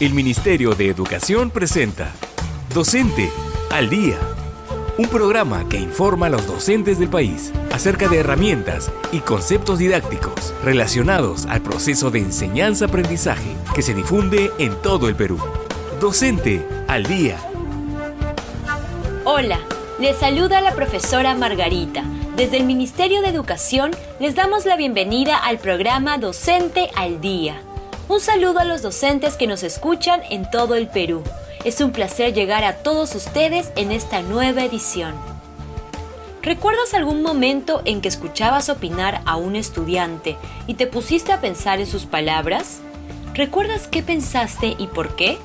El Ministerio de Educación presenta Docente al Día, un programa que informa a los docentes del país acerca de herramientas y conceptos didácticos relacionados al proceso de enseñanza-aprendizaje que se difunde en todo el Perú. Docente al Día. Hola, les saluda la profesora Margarita. Desde el Ministerio de Educación les damos la bienvenida al programa Docente al Día. Un saludo a los docentes que nos escuchan en todo el Perú. Es un placer llegar a todos ustedes en esta nueva edición. ¿Recuerdas algún momento en que escuchabas opinar a un estudiante y te pusiste a pensar en sus palabras? ¿Recuerdas qué pensaste y por qué?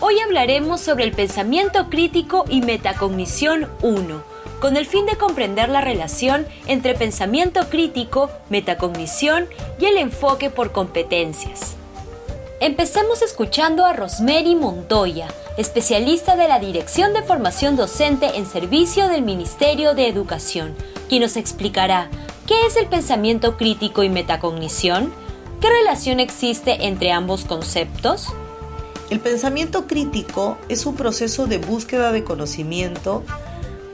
Hoy hablaremos sobre el pensamiento crítico y metacognición 1 con el fin de comprender la relación entre pensamiento crítico, metacognición y el enfoque por competencias. Empecemos escuchando a Rosemary Montoya, especialista de la Dirección de Formación Docente en Servicio del Ministerio de Educación, quien nos explicará qué es el pensamiento crítico y metacognición, qué relación existe entre ambos conceptos. El pensamiento crítico es un proceso de búsqueda de conocimiento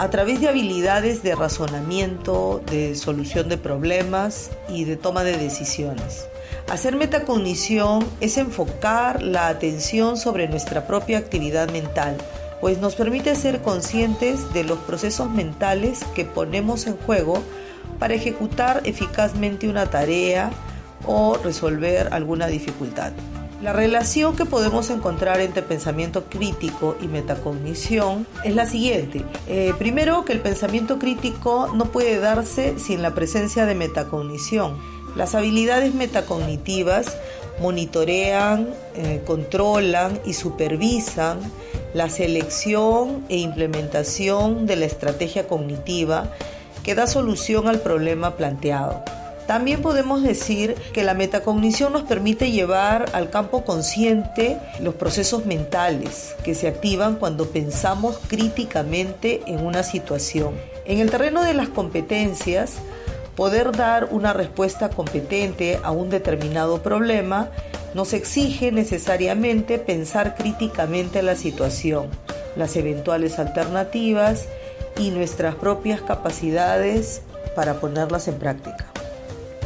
a través de habilidades de razonamiento, de solución de problemas y de toma de decisiones. Hacer metacognición es enfocar la atención sobre nuestra propia actividad mental, pues nos permite ser conscientes de los procesos mentales que ponemos en juego para ejecutar eficazmente una tarea o resolver alguna dificultad. La relación que podemos encontrar entre pensamiento crítico y metacognición es la siguiente. Eh, primero, que el pensamiento crítico no puede darse sin la presencia de metacognición. Las habilidades metacognitivas monitorean, eh, controlan y supervisan la selección e implementación de la estrategia cognitiva que da solución al problema planteado. También podemos decir que la metacognición nos permite llevar al campo consciente los procesos mentales que se activan cuando pensamos críticamente en una situación. En el terreno de las competencias, poder dar una respuesta competente a un determinado problema nos exige necesariamente pensar críticamente la situación, las eventuales alternativas y nuestras propias capacidades para ponerlas en práctica.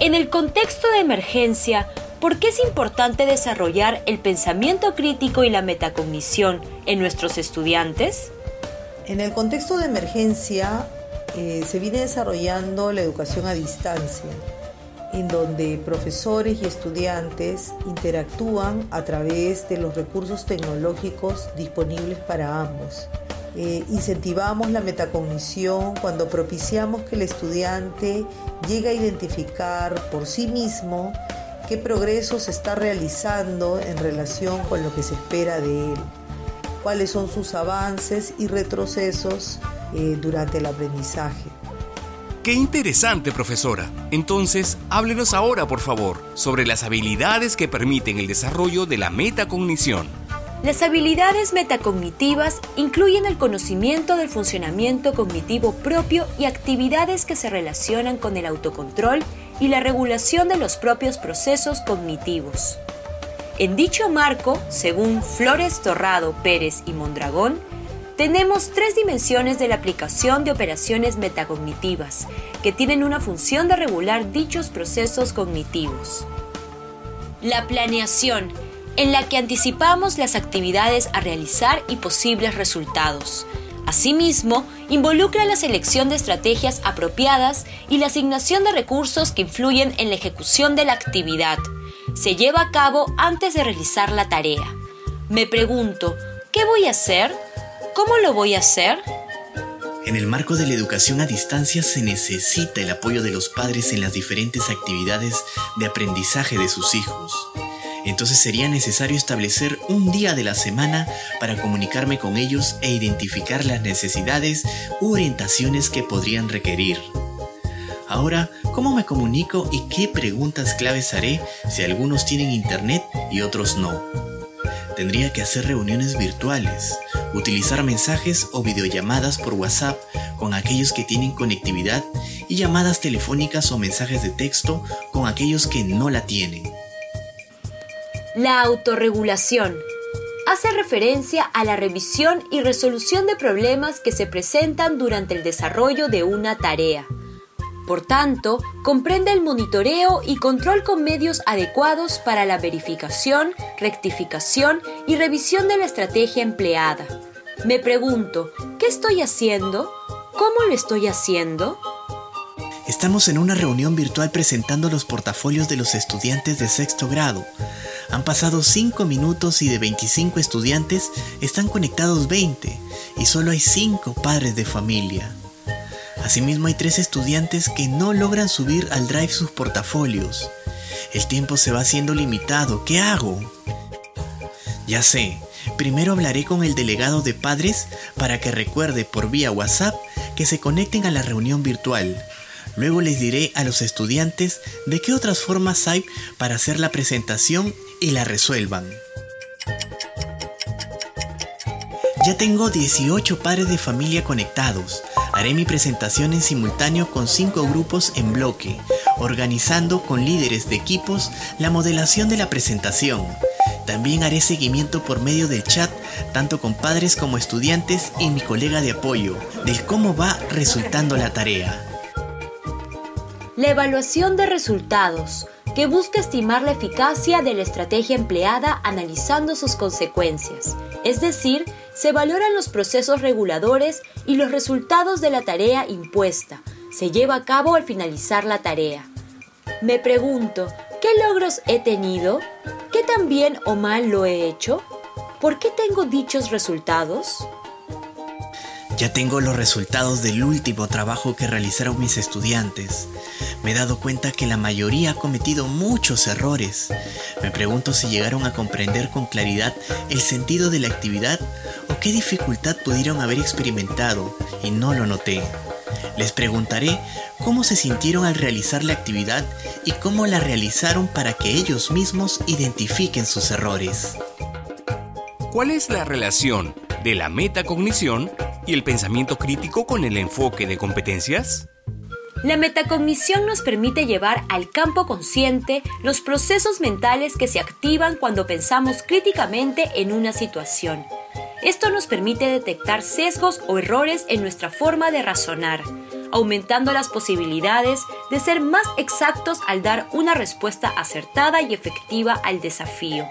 En el contexto de emergencia, ¿por qué es importante desarrollar el pensamiento crítico y la metacognición en nuestros estudiantes? En el contexto de emergencia eh, se viene desarrollando la educación a distancia, en donde profesores y estudiantes interactúan a través de los recursos tecnológicos disponibles para ambos. Eh, incentivamos la metacognición cuando propiciamos que el estudiante llegue a identificar por sí mismo qué progreso se está realizando en relación con lo que se espera de él, cuáles son sus avances y retrocesos eh, durante el aprendizaje. Qué interesante, profesora. Entonces, háblenos ahora, por favor, sobre las habilidades que permiten el desarrollo de la metacognición. Las habilidades metacognitivas incluyen el conocimiento del funcionamiento cognitivo propio y actividades que se relacionan con el autocontrol y la regulación de los propios procesos cognitivos. En dicho marco, según Flores Torrado, Pérez y Mondragón, tenemos tres dimensiones de la aplicación de operaciones metacognitivas, que tienen una función de regular dichos procesos cognitivos. La planeación en la que anticipamos las actividades a realizar y posibles resultados. Asimismo, involucra la selección de estrategias apropiadas y la asignación de recursos que influyen en la ejecución de la actividad. Se lleva a cabo antes de realizar la tarea. Me pregunto, ¿qué voy a hacer? ¿Cómo lo voy a hacer? En el marco de la educación a distancia se necesita el apoyo de los padres en las diferentes actividades de aprendizaje de sus hijos entonces sería necesario establecer un día de la semana para comunicarme con ellos e identificar las necesidades u orientaciones que podrían requerir. Ahora, ¿cómo me comunico y qué preguntas claves haré si algunos tienen internet y otros no? Tendría que hacer reuniones virtuales, utilizar mensajes o videollamadas por WhatsApp con aquellos que tienen conectividad y llamadas telefónicas o mensajes de texto con aquellos que no la tienen. La autorregulación hace referencia a la revisión y resolución de problemas que se presentan durante el desarrollo de una tarea. Por tanto, comprende el monitoreo y control con medios adecuados para la verificación, rectificación y revisión de la estrategia empleada. Me pregunto, ¿qué estoy haciendo? ¿Cómo lo estoy haciendo? Estamos en una reunión virtual presentando los portafolios de los estudiantes de sexto grado. Han pasado 5 minutos y de 25 estudiantes están conectados 20 y solo hay 5 padres de familia. Asimismo hay 3 estudiantes que no logran subir al drive sus portafolios. El tiempo se va haciendo limitado. ¿Qué hago? Ya sé, primero hablaré con el delegado de padres para que recuerde por vía WhatsApp que se conecten a la reunión virtual Luego les diré a los estudiantes de qué otras formas hay para hacer la presentación y la resuelvan. Ya tengo 18 padres de familia conectados. Haré mi presentación en simultáneo con 5 grupos en bloque, organizando con líderes de equipos la modelación de la presentación. También haré seguimiento por medio del chat, tanto con padres como estudiantes y mi colega de apoyo, de cómo va resultando la tarea. La evaluación de resultados, que busca estimar la eficacia de la estrategia empleada analizando sus consecuencias. Es decir, se valoran los procesos reguladores y los resultados de la tarea impuesta. Se lleva a cabo al finalizar la tarea. Me pregunto, ¿qué logros he tenido? ¿Qué tan bien o mal lo he hecho? ¿Por qué tengo dichos resultados? Ya tengo los resultados del último trabajo que realizaron mis estudiantes. Me he dado cuenta que la mayoría ha cometido muchos errores. Me pregunto si llegaron a comprender con claridad el sentido de la actividad o qué dificultad pudieron haber experimentado y no lo noté. Les preguntaré cómo se sintieron al realizar la actividad y cómo la realizaron para que ellos mismos identifiquen sus errores. ¿Cuál es la relación de la metacognición y el pensamiento crítico con el enfoque de competencias? La metacognición nos permite llevar al campo consciente los procesos mentales que se activan cuando pensamos críticamente en una situación. Esto nos permite detectar sesgos o errores en nuestra forma de razonar, aumentando las posibilidades de ser más exactos al dar una respuesta acertada y efectiva al desafío.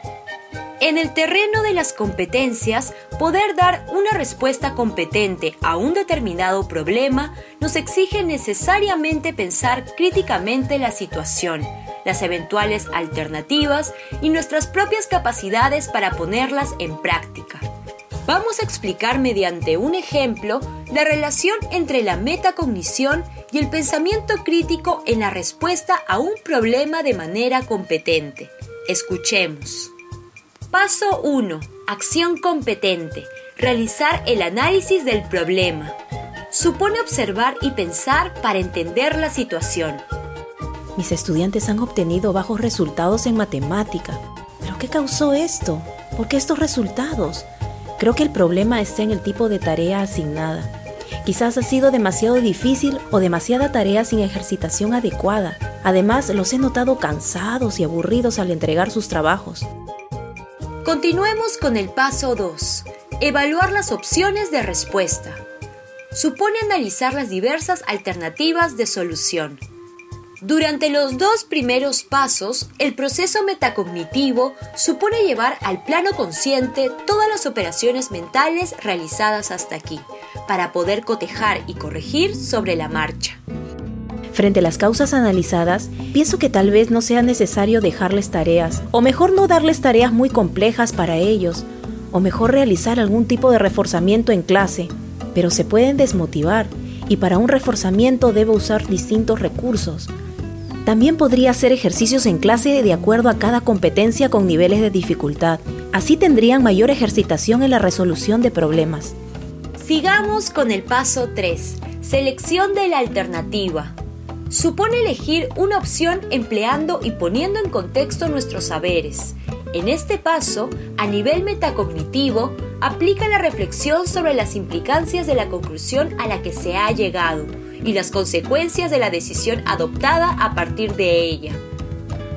En el terreno de las competencias, poder dar una respuesta competente a un determinado problema nos exige necesariamente pensar críticamente la situación, las eventuales alternativas y nuestras propias capacidades para ponerlas en práctica. Vamos a explicar mediante un ejemplo la relación entre la metacognición y el pensamiento crítico en la respuesta a un problema de manera competente. Escuchemos. Paso 1. Acción competente. Realizar el análisis del problema. Supone observar y pensar para entender la situación. Mis estudiantes han obtenido bajos resultados en matemática. ¿Pero qué causó esto? ¿Por qué estos resultados? Creo que el problema está en el tipo de tarea asignada. Quizás ha sido demasiado difícil o demasiada tarea sin ejercitación adecuada. Además, los he notado cansados y aburridos al entregar sus trabajos. Continuemos con el paso 2. Evaluar las opciones de respuesta. Supone analizar las diversas alternativas de solución. Durante los dos primeros pasos, el proceso metacognitivo supone llevar al plano consciente todas las operaciones mentales realizadas hasta aquí, para poder cotejar y corregir sobre la marcha. Frente a las causas analizadas, pienso que tal vez no sea necesario dejarles tareas, o mejor no darles tareas muy complejas para ellos, o mejor realizar algún tipo de reforzamiento en clase, pero se pueden desmotivar, y para un reforzamiento debo usar distintos recursos. También podría hacer ejercicios en clase de acuerdo a cada competencia con niveles de dificultad. Así tendrían mayor ejercitación en la resolución de problemas. Sigamos con el paso 3. Selección de la alternativa supone elegir una opción empleando y poniendo en contexto nuestros saberes. En este paso, a nivel metacognitivo, aplica la reflexión sobre las implicancias de la conclusión a la que se ha llegado y las consecuencias de la decisión adoptada a partir de ella.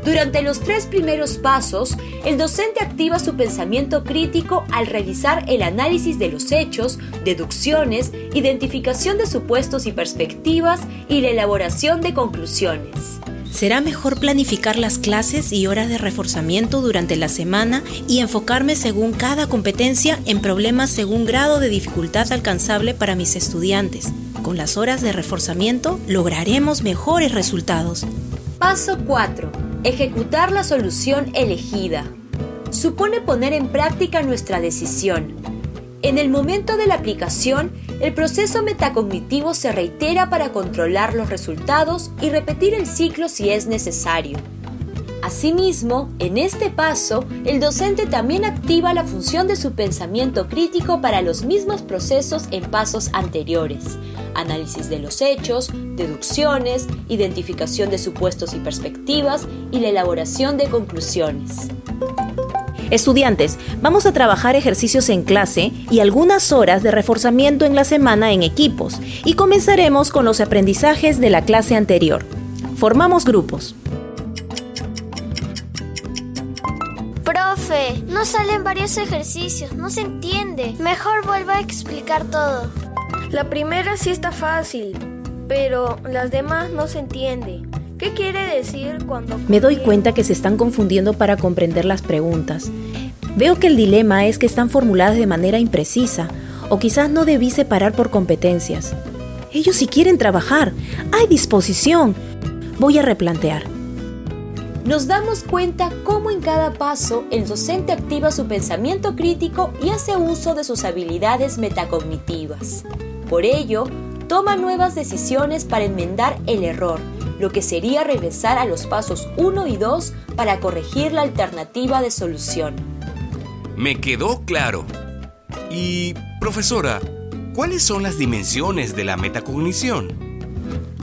Durante los tres primeros pasos, el docente activa su pensamiento crítico al realizar el análisis de los hechos, deducciones, identificación de supuestos y perspectivas y la elaboración de conclusiones. Será mejor planificar las clases y horas de reforzamiento durante la semana y enfocarme según cada competencia en problemas según grado de dificultad alcanzable para mis estudiantes. Con las horas de reforzamiento lograremos mejores resultados. Paso 4 Ejecutar la solución elegida. Supone poner en práctica nuestra decisión. En el momento de la aplicación, el proceso metacognitivo se reitera para controlar los resultados y repetir el ciclo si es necesario. Asimismo, en este paso, el docente también activa la función de su pensamiento crítico para los mismos procesos en pasos anteriores, análisis de los hechos, deducciones, identificación de supuestos y perspectivas y la elaboración de conclusiones. Estudiantes, vamos a trabajar ejercicios en clase y algunas horas de reforzamiento en la semana en equipos y comenzaremos con los aprendizajes de la clase anterior. Formamos grupos. No salen varios ejercicios, no se entiende. Mejor vuelva a explicar todo. La primera sí está fácil, pero las demás no se entiende. ¿Qué quiere decir cuando... Me doy cuenta que se están confundiendo para comprender las preguntas. Veo que el dilema es que están formuladas de manera imprecisa o quizás no debí separar por competencias. Ellos sí quieren trabajar. Hay disposición. Voy a replantear nos damos cuenta cómo en cada paso el docente activa su pensamiento crítico y hace uso de sus habilidades metacognitivas. Por ello, toma nuevas decisiones para enmendar el error, lo que sería regresar a los pasos 1 y 2 para corregir la alternativa de solución. Me quedó claro. Y, profesora, ¿cuáles son las dimensiones de la metacognición?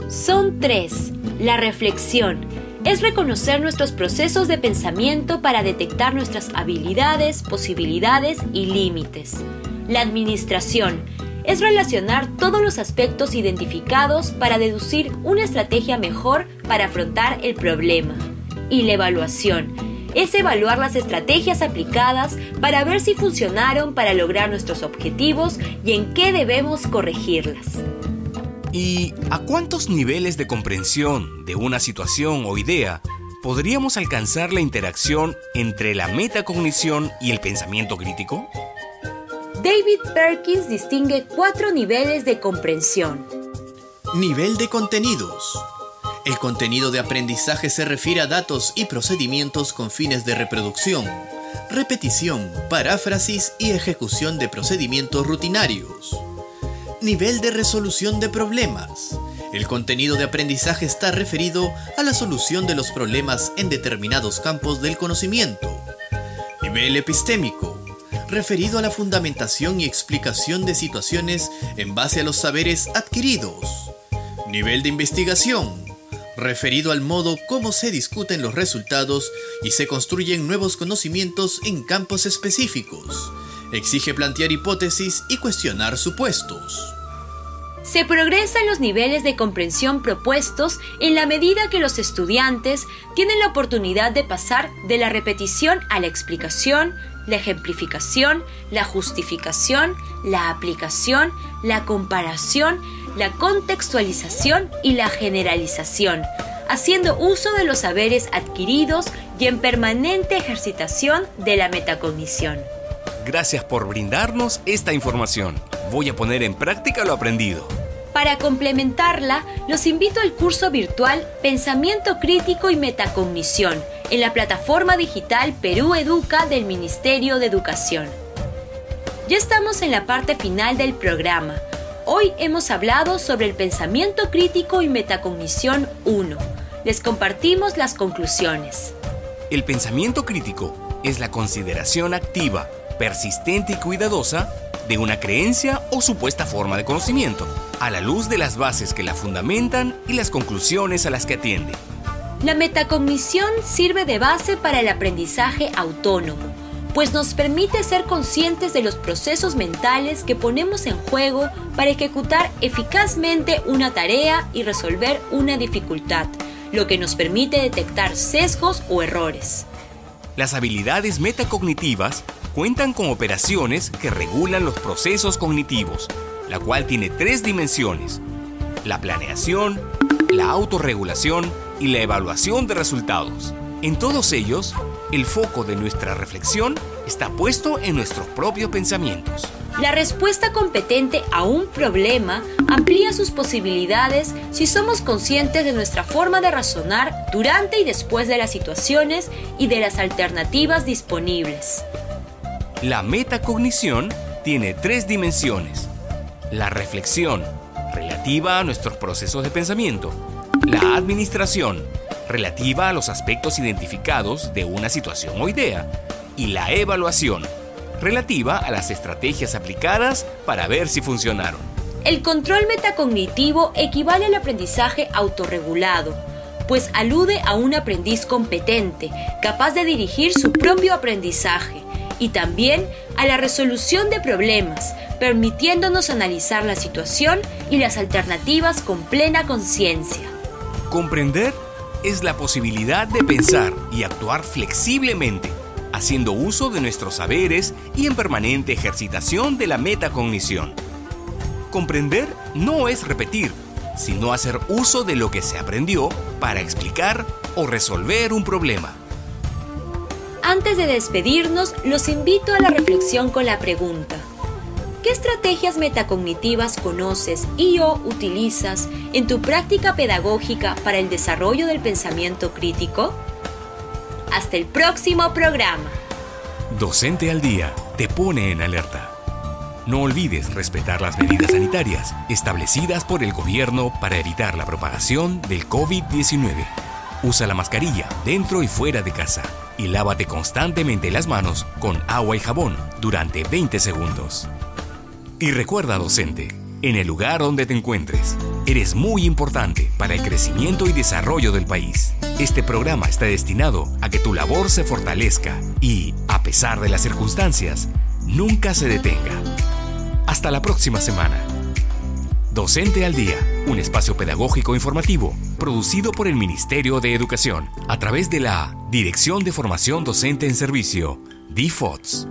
Son tres. La reflexión, es reconocer nuestros procesos de pensamiento para detectar nuestras habilidades, posibilidades y límites. La administración es relacionar todos los aspectos identificados para deducir una estrategia mejor para afrontar el problema. Y la evaluación es evaluar las estrategias aplicadas para ver si funcionaron para lograr nuestros objetivos y en qué debemos corregirlas. ¿Y a cuántos niveles de comprensión de una situación o idea podríamos alcanzar la interacción entre la metacognición y el pensamiento crítico? David Perkins distingue cuatro niveles de comprensión. Nivel de contenidos. El contenido de aprendizaje se refiere a datos y procedimientos con fines de reproducción, repetición, paráfrasis y ejecución de procedimientos rutinarios. Nivel de resolución de problemas. El contenido de aprendizaje está referido a la solución de los problemas en determinados campos del conocimiento. Nivel epistémico. Referido a la fundamentación y explicación de situaciones en base a los saberes adquiridos. Nivel de investigación. Referido al modo como se discuten los resultados y se construyen nuevos conocimientos en campos específicos exige plantear hipótesis y cuestionar supuestos. Se progresa en los niveles de comprensión propuestos en la medida que los estudiantes tienen la oportunidad de pasar de la repetición a la explicación, la ejemplificación, la justificación, la aplicación, la comparación, la contextualización y la generalización, haciendo uso de los saberes adquiridos y en permanente ejercitación de la metacognición. Gracias por brindarnos esta información. Voy a poner en práctica lo aprendido. Para complementarla, los invito al curso virtual Pensamiento Crítico y Metacognición en la plataforma digital Perú Educa del Ministerio de Educación. Ya estamos en la parte final del programa. Hoy hemos hablado sobre el pensamiento crítico y metacognición 1. Les compartimos las conclusiones. El pensamiento crítico es la consideración activa persistente y cuidadosa de una creencia o supuesta forma de conocimiento, a la luz de las bases que la fundamentan y las conclusiones a las que atiende. La metacognición sirve de base para el aprendizaje autónomo, pues nos permite ser conscientes de los procesos mentales que ponemos en juego para ejecutar eficazmente una tarea y resolver una dificultad, lo que nos permite detectar sesgos o errores. Las habilidades metacognitivas cuentan con operaciones que regulan los procesos cognitivos, la cual tiene tres dimensiones, la planeación, la autorregulación y la evaluación de resultados. En todos ellos, el foco de nuestra reflexión está puesto en nuestros propios pensamientos. La respuesta competente a un problema amplía sus posibilidades si somos conscientes de nuestra forma de razonar durante y después de las situaciones y de las alternativas disponibles. La metacognición tiene tres dimensiones. La reflexión, relativa a nuestros procesos de pensamiento. La administración, relativa a los aspectos identificados de una situación o idea. Y la evaluación, relativa a las estrategias aplicadas para ver si funcionaron. El control metacognitivo equivale al aprendizaje autorregulado, pues alude a un aprendiz competente, capaz de dirigir su propio aprendizaje, y también a la resolución de problemas, permitiéndonos analizar la situación y las alternativas con plena conciencia. Comprender es la posibilidad de pensar y actuar flexiblemente, haciendo uso de nuestros saberes y en permanente ejercitación de la metacognición. Comprender no es repetir, sino hacer uso de lo que se aprendió para explicar o resolver un problema. Antes de despedirnos, los invito a la reflexión con la pregunta. ¿Qué estrategias metacognitivas conoces y o utilizas en tu práctica pedagógica para el desarrollo del pensamiento crítico? Hasta el próximo programa. Docente al Día te pone en alerta. No olvides respetar las medidas sanitarias establecidas por el gobierno para evitar la propagación del COVID-19. Usa la mascarilla dentro y fuera de casa y lávate constantemente las manos con agua y jabón durante 20 segundos. Y recuerda, docente, en el lugar donde te encuentres, eres muy importante para el crecimiento y desarrollo del país. Este programa está destinado a que tu labor se fortalezca y, a pesar de las circunstancias, nunca se detenga. Hasta la próxima semana. Docente al Día, un espacio pedagógico informativo producido por el Ministerio de Educación a través de la Dirección de Formación Docente en Servicio, DFOTS.